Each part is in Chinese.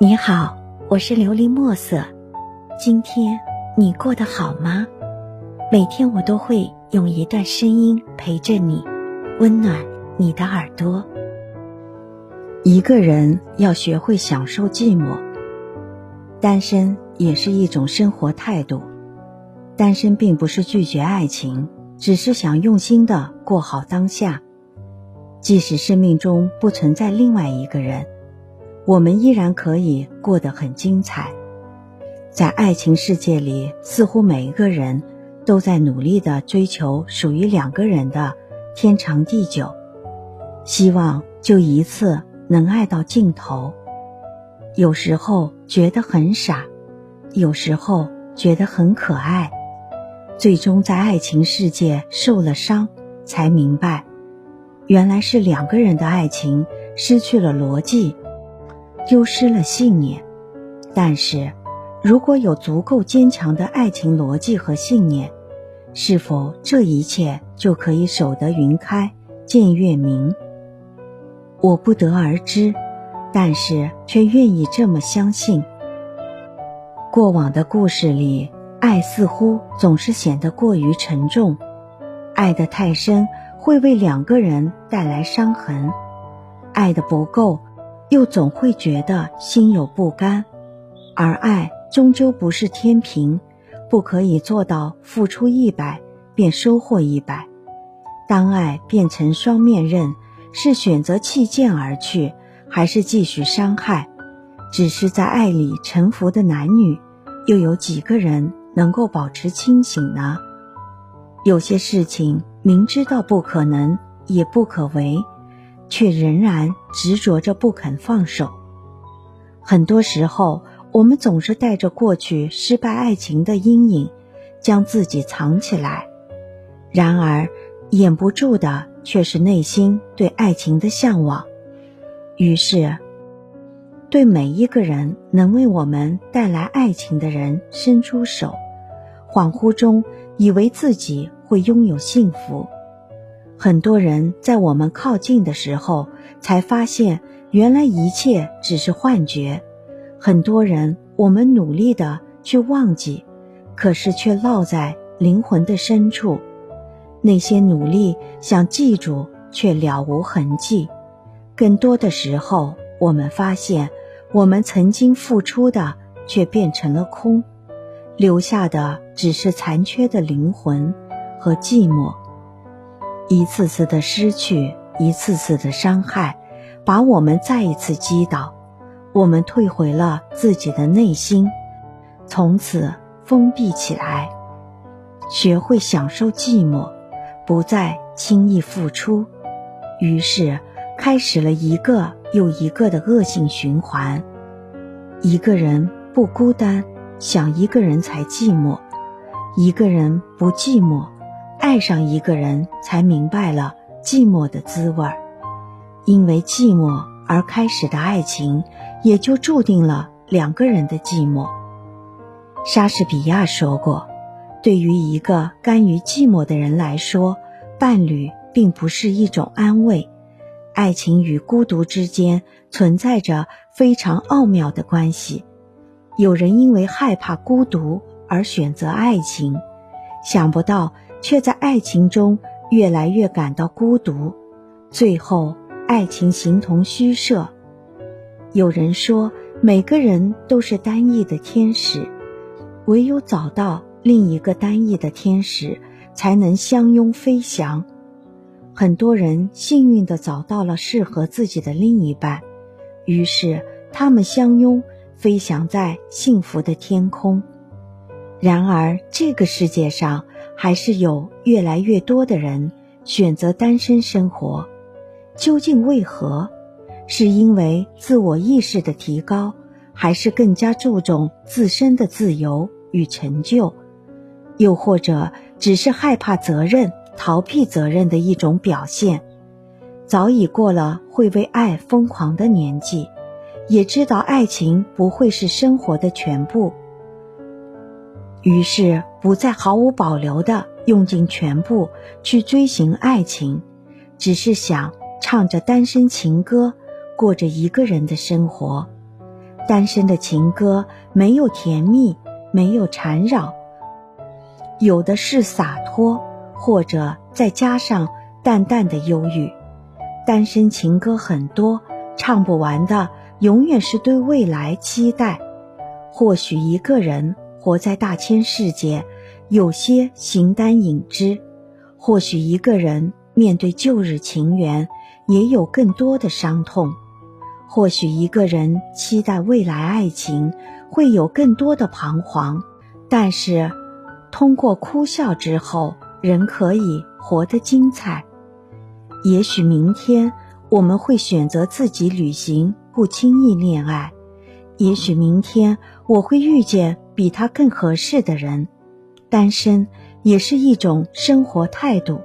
你好，我是琉璃墨色。今天你过得好吗？每天我都会用一段声音陪着你，温暖你的耳朵。一个人要学会享受寂寞，单身也是一种生活态度。单身并不是拒绝爱情，只是想用心的过好当下。即使生命中不存在另外一个人。我们依然可以过得很精彩，在爱情世界里，似乎每一个人都在努力的追求属于两个人的天长地久，希望就一次能爱到尽头。有时候觉得很傻，有时候觉得很可爱，最终在爱情世界受了伤，才明白，原来是两个人的爱情失去了逻辑。丢失了信念，但是，如果有足够坚强的爱情逻辑和信念，是否这一切就可以守得云开见月明？我不得而知，但是却愿意这么相信。过往的故事里，爱似乎总是显得过于沉重，爱得太深会为两个人带来伤痕，爱的不够。又总会觉得心有不甘，而爱终究不是天平，不可以做到付出一百便收获一百。当爱变成双面刃，是选择弃剑而去，还是继续伤害？只是在爱里沉浮的男女，又有几个人能够保持清醒呢？有些事情明知道不可能，也不可为。却仍然执着着不肯放手。很多时候，我们总是带着过去失败爱情的阴影，将自己藏起来。然而，掩不住的却是内心对爱情的向往。于是，对每一个人能为我们带来爱情的人伸出手，恍惚中以为自己会拥有幸福。很多人在我们靠近的时候，才发现原来一切只是幻觉。很多人，我们努力的去忘记，可是却落在灵魂的深处。那些努力想记住，却了无痕迹。更多的时候，我们发现，我们曾经付出的却变成了空，留下的只是残缺的灵魂和寂寞。一次次的失去，一次次的伤害，把我们再一次击倒。我们退回了自己的内心，从此封闭起来，学会享受寂寞，不再轻易付出。于是，开始了一个又一个的恶性循环。一个人不孤单，想一个人才寂寞；一个人不寂寞。爱上一个人，才明白了寂寞的滋味儿。因为寂寞而开始的爱情，也就注定了两个人的寂寞。莎士比亚说过：“对于一个甘于寂寞的人来说，伴侣并不是一种安慰。爱情与孤独之间存在着非常奥妙的关系。有人因为害怕孤独而选择爱情，想不到。”却在爱情中越来越感到孤独，最后爱情形同虚设。有人说，每个人都是单翼的天使，唯有找到另一个单翼的天使，才能相拥飞翔。很多人幸运地找到了适合自己的另一半，于是他们相拥飞翔在幸福的天空。然而，这个世界上还是有越来越多的人选择单身生活，究竟为何？是因为自我意识的提高，还是更加注重自身的自由与成就？又或者只是害怕责任、逃避责任的一种表现？早已过了会为爱疯狂的年纪，也知道爱情不会是生活的全部。于是，不再毫无保留地用尽全部去追寻爱情，只是想唱着单身情歌，过着一个人的生活。单身的情歌没有甜蜜，没有缠绕，有的是洒脱，或者再加上淡淡的忧郁。单身情歌很多，唱不完的永远是对未来期待。或许一个人活在大千世界，有些形单影只；或许一个人面对旧日情缘，也有更多的伤痛。或许一个人期待未来爱情，会有更多的彷徨，但是，通过哭笑之后，人可以活得精彩。也许明天我们会选择自己旅行，不轻易恋爱；也许明天我会遇见比他更合适的人。单身也是一种生活态度，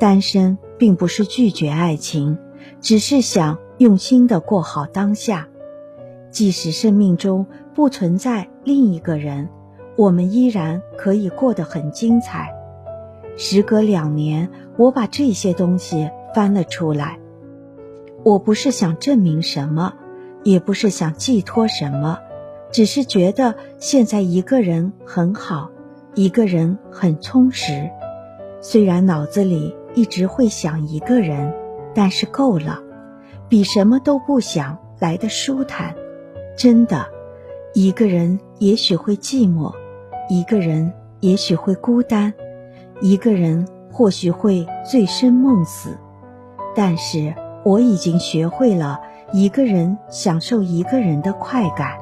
单身并不是拒绝爱情，只是想。用心的过好当下，即使生命中不存在另一个人，我们依然可以过得很精彩。时隔两年，我把这些东西翻了出来。我不是想证明什么，也不是想寄托什么，只是觉得现在一个人很好，一个人很充实。虽然脑子里一直会想一个人，但是够了。比什么都不想来的舒坦，真的，一个人也许会寂寞，一个人也许会孤单，一个人或许会醉生梦死，但是我已经学会了一个人享受一个人的快感。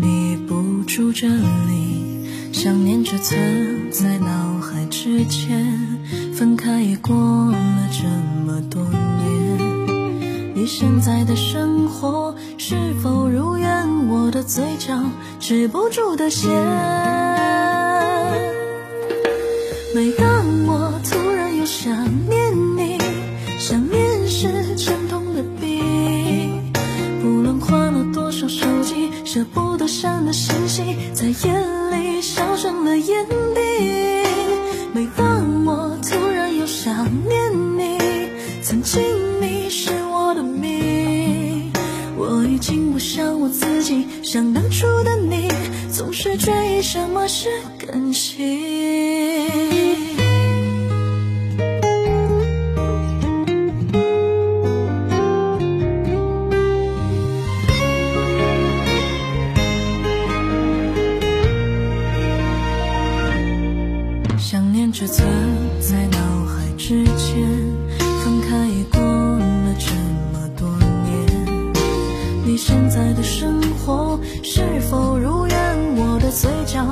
你不住这里。想念只存在脑海之间，分开也过了这么多年。你现在的生活是否如愿？我的嘴角止不住的咸。每当我突然又想念你，想念是沉痛的病。不论换了多少手机，舍不上的星星，在夜里烧成了眼底。每当我突然又想念你，曾经你是我的命。我已经不像我自己，像当初的你，总是追忆什么是感情。存在脑海之间，分开已过了这么多年。你现在的生活是否如愿？我的嘴角